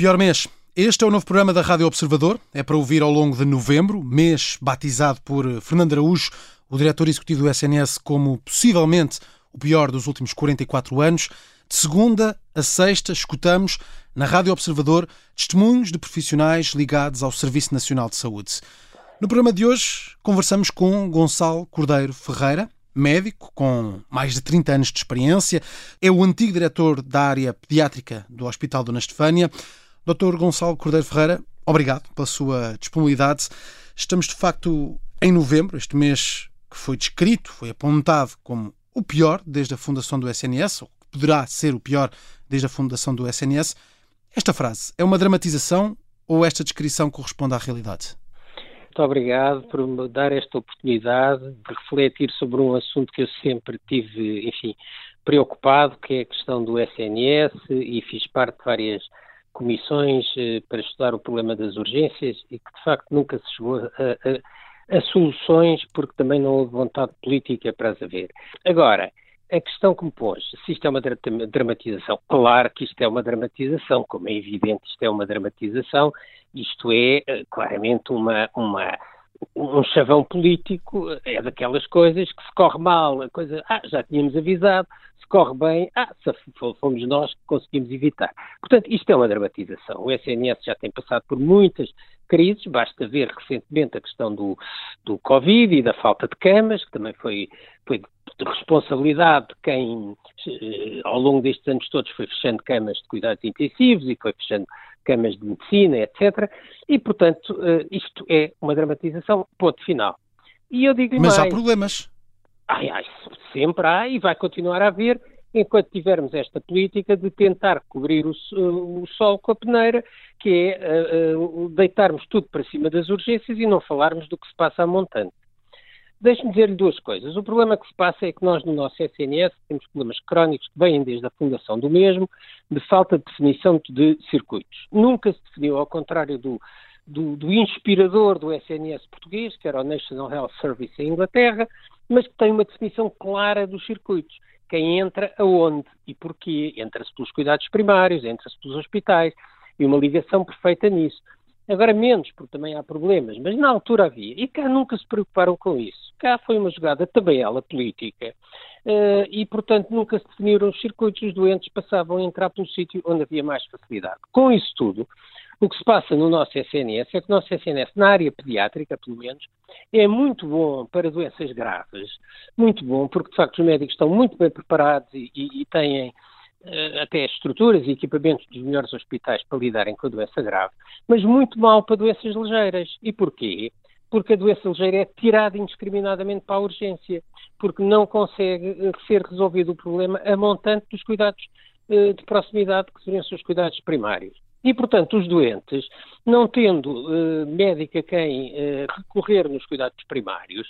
pior mês. Este é o novo programa da Rádio Observador. É para ouvir ao longo de novembro, mês batizado por Fernando Araújo, o diretor executivo do SNS, como possivelmente o pior dos últimos 44 anos. De segunda a sexta, escutamos na Rádio Observador testemunhos de profissionais ligados ao Serviço Nacional de Saúde. No programa de hoje, conversamos com Gonçalo Cordeiro Ferreira, médico com mais de 30 anos de experiência, é o antigo diretor da área pediátrica do Hospital Dona Estefânia. Dr. Gonçalo Cordeiro Ferreira, obrigado pela sua disponibilidade. Estamos de facto em novembro, este mês que foi descrito, foi apontado como o pior desde a fundação do SNS, ou que poderá ser o pior desde a fundação do SNS. Esta frase é uma dramatização ou esta descrição corresponde à realidade? Muito obrigado por me dar esta oportunidade de refletir sobre um assunto que eu sempre tive, enfim, preocupado, que é a questão do SNS e fiz parte de várias comissões eh, para estudar o problema das urgências e que de facto nunca se chegou a, a, a soluções porque também não houve vontade política para as haver. Agora, a questão que me pôs, se isto é uma dramatização, claro que isto é uma dramatização, como é evidente, isto é uma dramatização, isto é eh, claramente uma, uma, um chavão político, é daquelas coisas que se corre mal, a coisa, ah, já tínhamos avisado, se corre bem, ah, fomos nós que conseguimos evitar. Portanto, isto é uma dramatização. O SNS já tem passado por muitas crises, basta ver recentemente a questão do, do Covid e da falta de camas, que também foi, foi de responsabilidade de quem, eh, ao longo destes anos todos, foi fechando camas de cuidados intensivos e foi fechando camas de medicina, etc. E, portanto, eh, isto é uma dramatização, ponto final. E eu digo Mas mais, há problemas. Ai, ai, sempre há e vai continuar a haver enquanto tivermos esta política de tentar cobrir o, o sol com a peneira, que é uh, deitarmos tudo para cima das urgências e não falarmos do que se passa a montante. Deixe-me dizer-lhe duas coisas. O problema que se passa é que nós, no nosso SNS, temos problemas crónicos que vêm desde a fundação do mesmo, de falta de definição de circuitos. Nunca se definiu, ao contrário do, do, do inspirador do SNS português, que era o National Health Service em Inglaterra, mas que tem uma definição clara dos circuitos. Quem entra aonde e porquê? Entra-se pelos cuidados primários, entra-se pelos hospitais, e uma ligação perfeita nisso. Agora menos, porque também há problemas, mas na altura havia. E cá nunca se preocuparam com isso. Cá foi uma jogada tabela política uh, e, portanto, nunca se definiram os circuitos. Os doentes passavam a entrar pelo sítio onde havia mais facilidade. Com isso tudo, o que se passa no nosso SNS é que o nosso SNS, na área pediátrica, pelo menos, é muito bom para doenças graves. Muito bom, porque, de facto, os médicos estão muito bem preparados e, e, e têm eh, até estruturas e equipamentos dos melhores hospitais para lidarem com a doença grave, mas muito mal para doenças ligeiras. E porquê? Porque a doença ligeira é tirada indiscriminadamente para a urgência, porque não consegue eh, ser resolvido o problema a montante dos cuidados eh, de proximidade que seriam os seus cuidados primários. E, portanto, os doentes, não tendo uh, médico a quem uh, recorrer nos cuidados primários,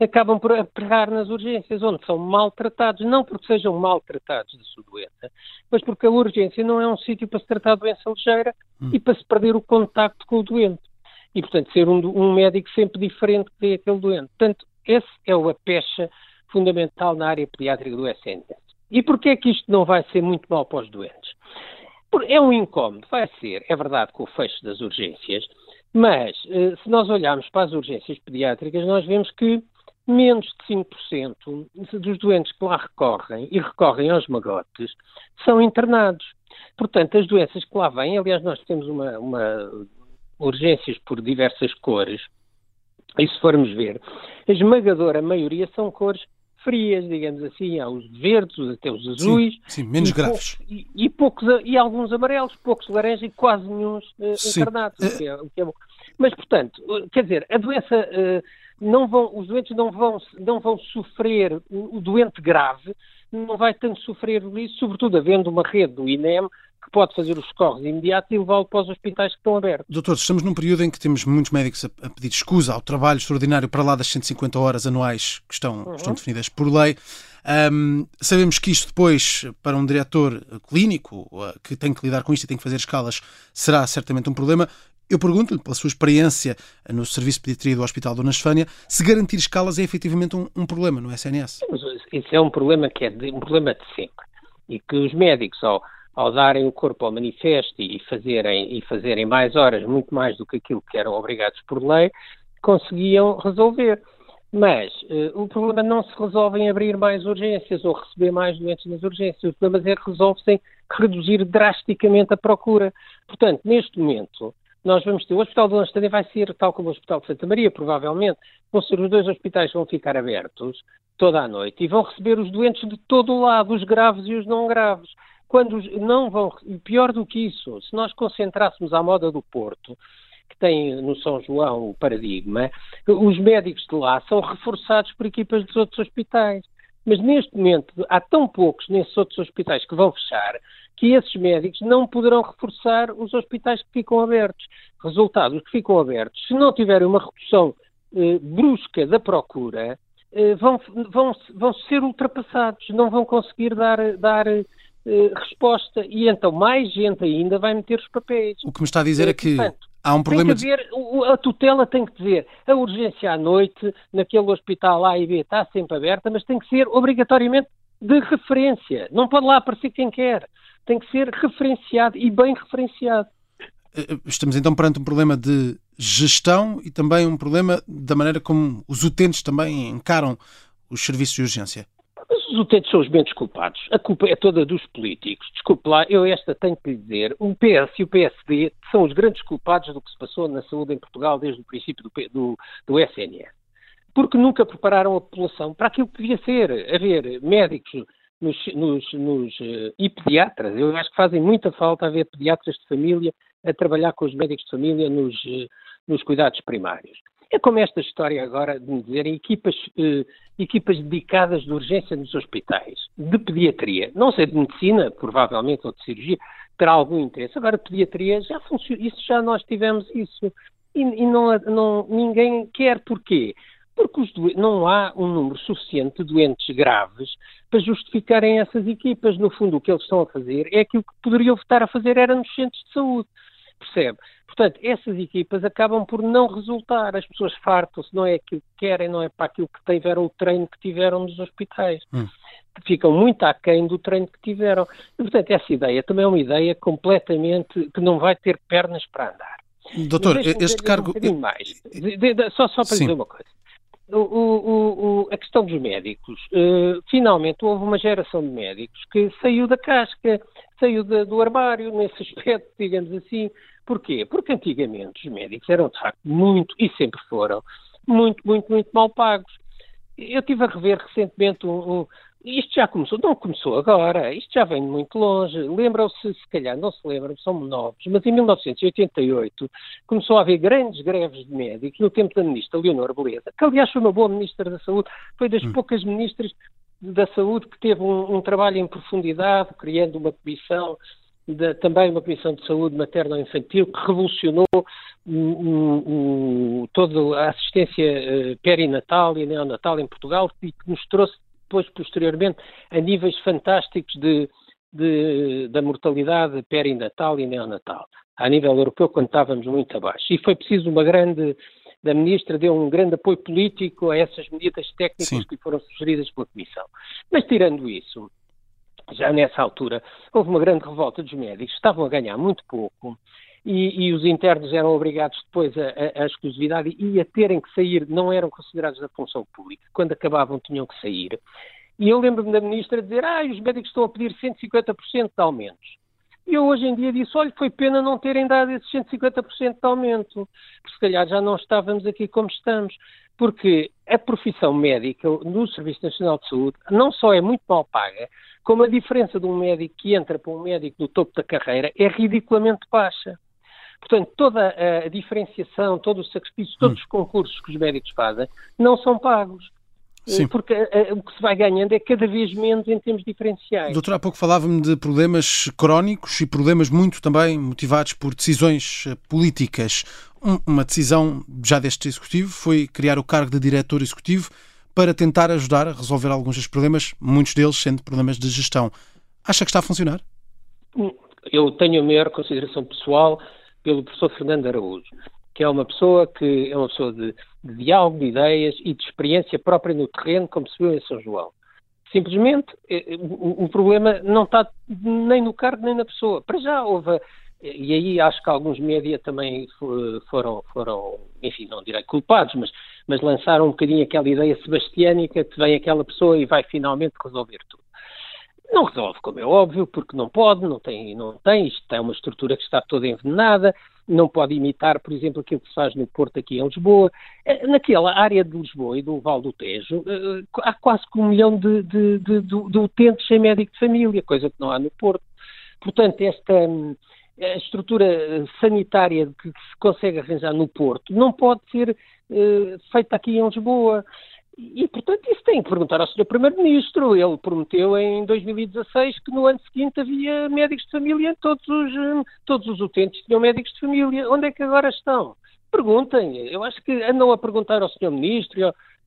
acabam por aperrar nas urgências, onde são maltratados, não porque sejam maltratados da sua doença, mas porque a urgência não é um sítio para se tratar de doença ligeira hum. e para se perder o contacto com o doente. E, portanto, ser um, um médico sempre diferente que aquele doente. Portanto, esse é o a pecha fundamental na área pediátrica do SNS. E porquê é que isto não vai ser muito mal para os doentes? É um incómodo, vai ser, é verdade, com o fecho das urgências, mas eh, se nós olharmos para as urgências pediátricas, nós vemos que menos de 5% dos doentes que lá recorrem e recorrem aos magotes são internados. Portanto, as doenças que lá vêm, aliás, nós temos uma, uma urgências por diversas cores, e se formos ver, a esmagadora maioria são cores frias, digamos assim, há os verdes, até os azuis. Sim, sim menos e graves. Poucos, e, e, poucos, e alguns amarelos, poucos laranjas e quase nenhum uh, encarnados, o que, é, o que é bom. Mas, portanto, uh, quer dizer, a doença, uh, não vão, os doentes não vão, não vão sofrer, o doente grave não vai tanto sofrer isso, sobretudo havendo uma rede do INEM que pode fazer os socorros imediatos e levá-lo para os hospitais que estão abertos. Doutor, estamos num período em que temos muitos médicos a, a pedir escusa ao trabalho extraordinário para lá das 150 horas anuais que estão, uhum. estão definidas por lei. Um, sabemos que isto depois, para um diretor clínico que tem que lidar com isto e tem que fazer escalas, será certamente um problema. Eu pergunto-lhe, pela sua experiência no Serviço de Pediatria do Hospital Dona Estefânia, se garantir escalas é efetivamente um, um problema no SNS. Mas isso é um problema que é de, um problema de sempre. E que os médicos, ao, ao darem o corpo ao manifesto e fazerem, e fazerem mais horas, muito mais do que aquilo que eram obrigados por lei, conseguiam resolver. Mas uh, o problema não se resolve em abrir mais urgências ou receber mais doentes nas urgências. O problema é que resolve-se em reduzir drasticamente a procura. Portanto, neste momento, nós vamos ter. O Hospital de Lanche vai ser, tal como o Hospital de Santa Maria, provavelmente, vão ser os dois hospitais que vão ficar abertos toda a noite e vão receber os doentes de todo o lado, os graves e os não graves. Quando não vão. Pior do que isso, se nós concentrássemos à moda do Porto, que tem no São João o paradigma, os médicos de lá são reforçados por equipas dos outros hospitais. Mas neste momento há tão poucos nesses outros hospitais que vão fechar que esses médicos não poderão reforçar os hospitais que ficam abertos. Resultado, os que ficam abertos, se não tiverem uma redução eh, brusca da procura, eh, vão, vão, vão ser ultrapassados, não vão conseguir dar, dar eh, resposta. E então mais gente ainda vai meter os papéis. O que me está a dizer é que. Portanto, Há um problema tem que haver, de... a tutela tem que dizer, a urgência à noite, naquele hospital A e B está sempre aberta, mas tem que ser obrigatoriamente de referência. Não pode lá aparecer quem quer. Tem que ser referenciado e bem referenciado. Eh, eh, estamos então perante um problema de gestão e também um problema da maneira como os utentes também encaram os serviços de urgência. Utentes são os menos culpados. A culpa é toda dos políticos. Desculpe lá, eu esta tenho que lhe dizer. O PS e o PSD são os grandes culpados do que se passou na saúde em Portugal desde o princípio do, do, do. Porque nunca prepararam a população para aquilo que devia ser. Haver médicos nos, nos, nos, uh, e pediatras. Eu acho que fazem muita falta haver pediatras de família a trabalhar com os médicos de família nos, uh, nos cuidados primários. É como esta história agora de me dizerem equipas, eh, equipas dedicadas de urgência nos hospitais, de pediatria, não sei de medicina, provavelmente, ou de cirurgia, terá algum interesse. Agora, pediatria já funciona, isso já nós tivemos isso. E, e não, não, ninguém quer. Porquê? Porque não há um número suficiente de doentes graves para justificarem essas equipas. No fundo, o que eles estão a fazer é aquilo que poderiam estar a fazer era nos centros de saúde. Percebe? Portanto, essas equipas acabam por não resultar. As pessoas fartam-se, não é aquilo que querem, não é para aquilo que tiveram o treino que tiveram nos hospitais. Hum. Ficam muito aquém do treino que tiveram. E, portanto, essa ideia também é uma ideia completamente que não vai ter pernas para andar. Doutor, este cargo. Um mais. De, de, só, só para Sim. dizer uma coisa. O, o, o, a questão dos médicos. Uh, finalmente houve uma geração de médicos que saiu da casca, saiu do armário, nesse aspecto, digamos assim, Porquê? Porque antigamente os médicos eram, de facto, muito, e sempre foram, muito, muito, muito mal pagos. Eu estive a rever recentemente um, um isto já começou, não começou agora, isto já vem muito longe. Lembram-se, se calhar não se lembram, são novos, mas em 1988 começou a haver grandes greves de médicos no tempo da ministra Leonor Beleza, que aliás foi uma boa ministra da Saúde, foi das hum. poucas ministras da Saúde que teve um, um trabalho em profundidade, criando uma comissão da, também uma Comissão de Saúde Materno-Infantil que revolucionou o, o, o, toda a assistência uh, perinatal e neonatal em Portugal e que nos trouxe depois, posteriormente, a níveis fantásticos de, de, da mortalidade perinatal e neonatal, a nível europeu, quando estávamos muito abaixo. E foi preciso uma grande. Da Ministra deu um grande apoio político a essas medidas técnicas Sim. que foram sugeridas pela Comissão. Mas, tirando isso, já nessa altura, houve uma grande revolta dos médicos, estavam a ganhar muito pouco e, e os internos eram obrigados depois a, exclusividade e a terem que sair, não eram considerados da função pública, quando acabavam tinham que sair. E eu lembro-me da ministra dizer, ah, os médicos estão a pedir 150% de aumentos. Eu hoje em dia disse, olha, foi pena não terem dado esses 150% de aumento, porque se calhar já não estávamos aqui como estamos, porque a profissão médica no Serviço Nacional de Saúde não só é muito mal paga, como a diferença de um médico que entra para um médico no topo da carreira é ridiculamente baixa. Portanto, toda a diferenciação, todo o sacrifício, todos os concursos que os médicos fazem não são pagos. Sim. Porque uh, o que se vai ganhando é cada vez menos em termos diferenciais. Doutor, há pouco falava-me de problemas crónicos e problemas muito também motivados por decisões eh, políticas. Um, uma decisão já deste Executivo foi criar o cargo de Diretor Executivo para tentar ajudar a resolver alguns dos problemas, muitos deles sendo problemas de gestão. Acha que está a funcionar? Eu tenho a maior consideração pessoal pelo professor Fernando Araújo que é uma pessoa que é uma pessoa de, de diálogo, de ideias e de experiência própria no terreno, como se viu em São João. Simplesmente, o, o problema não está nem no cargo nem na pessoa. Para já houve e aí acho que alguns média também foram, foram, enfim, não direi culpados, mas, mas lançaram um bocadinho aquela ideia sebastiânica que vem aquela pessoa e vai finalmente resolver tudo. Não resolve, como é óbvio, porque não pode, não tem, não tem, isto é uma estrutura que está toda envenenada, não pode imitar, por exemplo, aquilo que se faz no Porto aqui em Lisboa. Eh, naquela área de Lisboa e do Val do Tejo, eh, há quase um milhão de, de, de, de utentes sem médico de família, coisa que não há no Porto. Portanto, esta, a estrutura sanitária que se consegue arranjar no Porto não pode ser feita aqui em Lisboa. E, portanto, isso tem que perguntar ao Sr. Primeiro-Ministro. Ele prometeu em 2016 que no ano seguinte havia médicos de família, todos os, eh, todos os utentes tinham médicos de família. Onde é que agora estão? Perguntem. Eu acho que andam a perguntar ao Sr. Ministro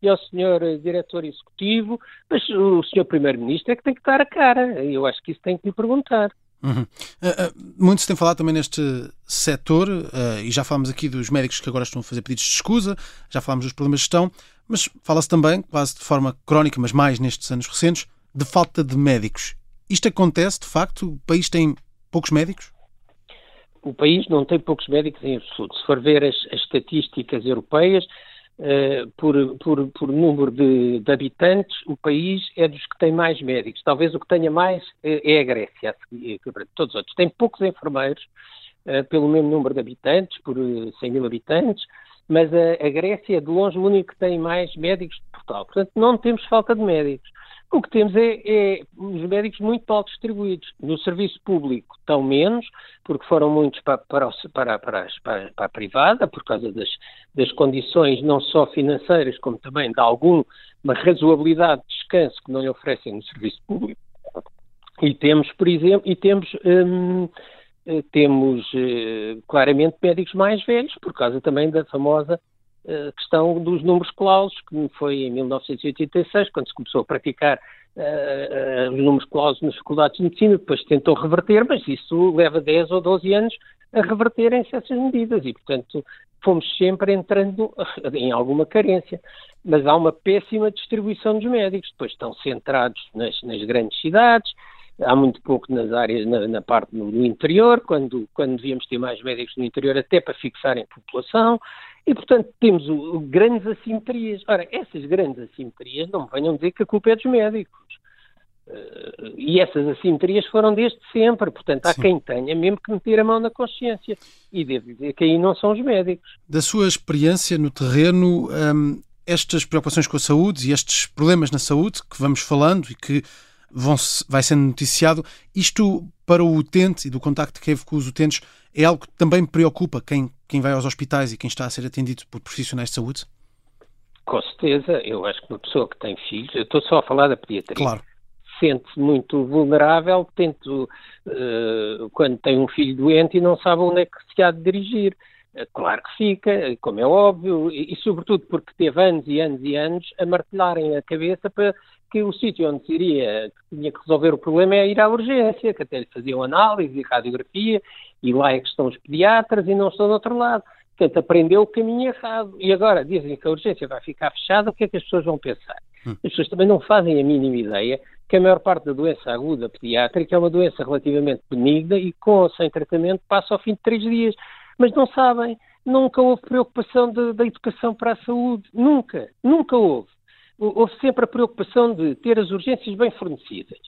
e ao, Sr. Diretor Executivo, mas o Sr. Primeiro-Ministro é que tem que dar a cara. Eu acho que isso tem que lhe perguntar. Uhum. Uh, uh, muito se tem falado também neste setor, uh, e já falámos aqui dos médicos que agora estão a fazer pedidos de escusa, já falámos dos problemas de gestão, mas fala-se também, quase de forma crónica, mas mais nestes anos recentes, de falta de médicos. Isto acontece, de facto? O país tem poucos médicos? O país não tem poucos médicos em absoluto. Se for ver as, as estatísticas europeias, Uh, por, por, por, número de, de, habitantes, o país é dos que tem mais médicos. Talvez o que tenha mais é, é a Grécia, todos os outros. Tem poucos enfermeiros, uh, pelo mesmo número de habitantes, por 100 mil habitantes, mas a, a, Grécia é de longe o único que tem mais médicos de Portugal. Portanto, não temos falta de médicos. O que temos é, é, os médicos muito mal distribuídos. No serviço público estão menos, porque foram muitos para, para, para, para, para a privada, por causa das, das, condições não só financeiras, como também de alguma razoabilidade de descanso que não lhe oferecem no serviço público. E temos, por exemplo, e temos, hum, temos eh, claramente médicos mais velhos, por causa também da famosa a questão dos números clausos, que foi em 1986, quando se começou a praticar os números clausos nas faculdades de medicina, depois se tentou reverter, mas isso leva 10 ou 12 anos a reverterem-se essas medidas e, portanto, fomos sempre entrando em alguma carência. Mas há uma péssima distribuição dos médicos, depois estão centrados nas, nas grandes cidades, há muito pouco nas áreas, na, na parte no, no, interior, quando, quando devíamos ter mais médicos no interior, até para fixarem população, e, portanto, temos o, o, grandes assimetrias. Ora, essas grandes assimetrias não venham dizer que a culpa é dos médicos. Uh, e essas assimetrias foram desde sempre. Portanto, há Sim. quem tenha mesmo que meter a mão na consciência. E devo dizer que aí não são os médicos. Da sua experiência no terreno, um, estas preocupações com a saúde e estes problemas na saúde que vamos falando e que vão, vai sendo noticiado, isto para o utente e do contacto que teve com os utentes é algo que também preocupa quem, quem vai aos hospitais e quem está a ser atendido por profissionais de saúde? Com certeza, eu acho que uma pessoa que tem filhos, eu estou só a falar da pediatria, claro. sente-se muito vulnerável tento, uh, quando tem um filho doente e não sabe onde é que se há de dirigir. Eh, claro que fica, como é óbvio, e, e, sobretudo porque teve anos e anos e anos a martelarem a cabeça para que o sítio onde se iria, que tinha que resolver o problema é ir à urgência, que até lhe faziam análise e radiografia, e lá é que estão os pediatras e não estão do outro lado. Portanto, aprendeu o caminho errado. E agora dizem que a urgência vai ficar fechada, o que é que as pessoas vão pensar? Hum. As pessoas também não fazem a mínima ideia que a maior parte da doença aguda pediátrica é uma doença relativamente benigna e com ou sem tratamento passa ao fim de três dias mas não sabem. Nunca houve preocupação da educação para a saúde. Nunca. Nunca houve. Houve sempre a preocupação de ter as urgências bem fornecidas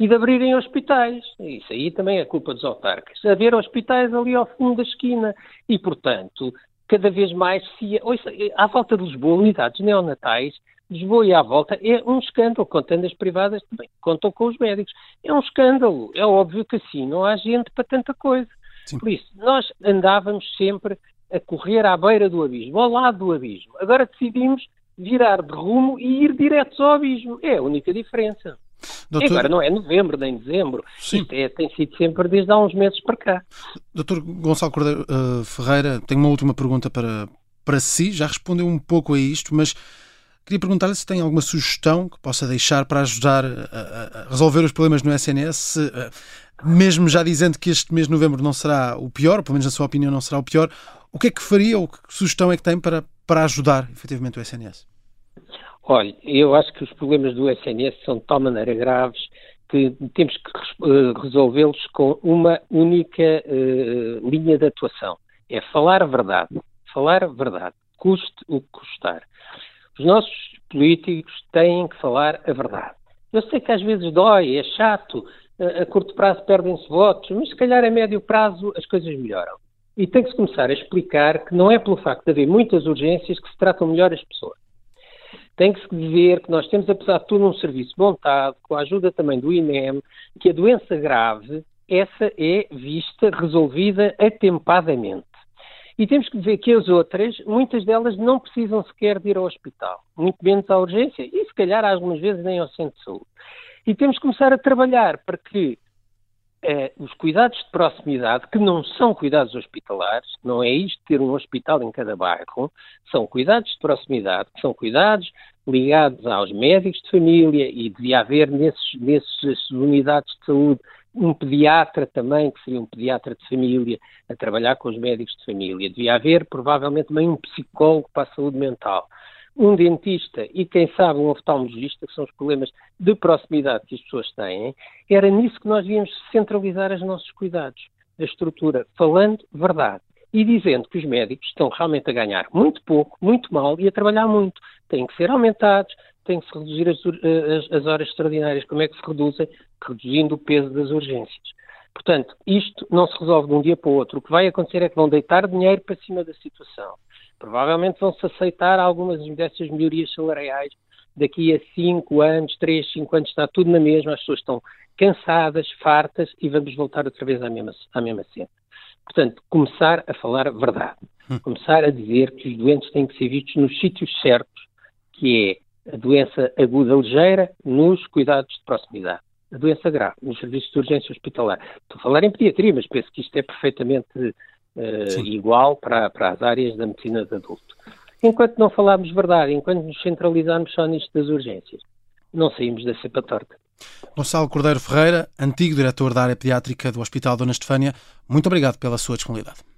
e de abrirem hospitais. Isso aí também é culpa dos autarcas. Haver hospitais ali ao fundo da esquina. E, portanto, cada vez mais se. Ouça, à volta de Lisboa, unidades neonatais, Lisboa e à volta, é um escândalo. Contando as privadas também, contam com os médicos. É um escândalo. É óbvio que assim não há gente para tanta coisa. Sim. Por isso, nós andávamos sempre a correr à beira do abismo, ao lado do abismo. Agora decidimos virar de rumo e ir direto ao abismo. É a única diferença. Doutor... Agora não é novembro nem dezembro. Sim. É, tem sido sempre desde há uns meses para cá. Doutor Gonçalo Cordeiro uh, Ferreira, tenho uma última pergunta para, para si. Já respondeu um pouco a isto, mas queria perguntar-lhe se tem alguma sugestão que possa deixar para ajudar a, a resolver os problemas no SNS. Uh, mesmo já dizendo que este mês de novembro não será o pior, pelo menos na sua opinião não será o pior, o que é que faria ou que sugestão é que tem para, para ajudar efetivamente o SNS? Olha, eu acho que os problemas do SNS são de tal maneira graves que temos que uh, resolvê-los com uma única uh, linha de atuação. É falar a verdade. Falar a verdade. Custe o que custar. Os nossos políticos têm que falar a verdade. Eu sei que às vezes dói, é chato, a curto prazo perdem-se votos, mas se calhar a médio prazo as coisas melhoram. E tem que se começar a explicar que não é pelo facto de haver muitas urgências que se tratam melhor as pessoas. Tem que se dizer que nós temos, apesar de tudo, um serviço montado, com a ajuda também do INEM, que a doença grave, essa é vista, resolvida atempadamente. E temos que dizer que as outras, muitas delas não precisam sequer de ir ao hospital, muito menos à urgência, e se calhar algumas vezes nem ao centro de saúde. E temos que começar a trabalhar para que eh, os cuidados de proximidade, que não são cuidados hospitalares, não é isto ter um hospital em cada bairro, são cuidados de proximidade, que são cuidados ligados aos médicos de família e devia haver nesses, nessas unidades de saúde um pediatra também, que seria um pediatra de família, a trabalhar com os médicos de família. Devia haver, provavelmente, também um psicólogo para a saúde mental um dentista e, quem sabe, um oftalmologista, que são os problemas de proximidade que as pessoas têm, era nisso que nós devíamos centralizar os nossos cuidados, a estrutura, falando verdade e dizendo que os médicos estão realmente a ganhar muito pouco, muito mal e a trabalhar muito. Têm que ser aumentados, têm que se reduzir as, as, as horas extraordinárias. Como é que se reduzem? Reduzindo o peso das urgências. Portanto, isto não se resolve de um dia para o outro. O que vai acontecer é que vão deitar dinheiro para cima da situação. Provavelmente vão-se aceitar algumas dessas melhorias salariais daqui a 5 anos, 3, 5 anos, está tudo na mesma, as pessoas estão cansadas, fartas e vamos voltar outra vez à mesma, à mesma cena. Portanto, começar a falar a verdade. Hum. Começar a dizer que os doentes têm que ser vistos nos sítios certos, que é a doença aguda ligeira nos cuidados de proximidade. A doença grave, nos serviços de urgência hospitalar. Estou a falar em pediatria, mas penso que isto é perfeitamente uh, igual para, para as áreas da medicina de adulto. Enquanto não falarmos verdade, enquanto nos centralizarmos só nisto das urgências, não saímos da cepa torta. Gonçalo Cordeiro Ferreira, antigo diretor da área pediátrica do Hospital Dona Estefânia, muito obrigado pela sua disponibilidade.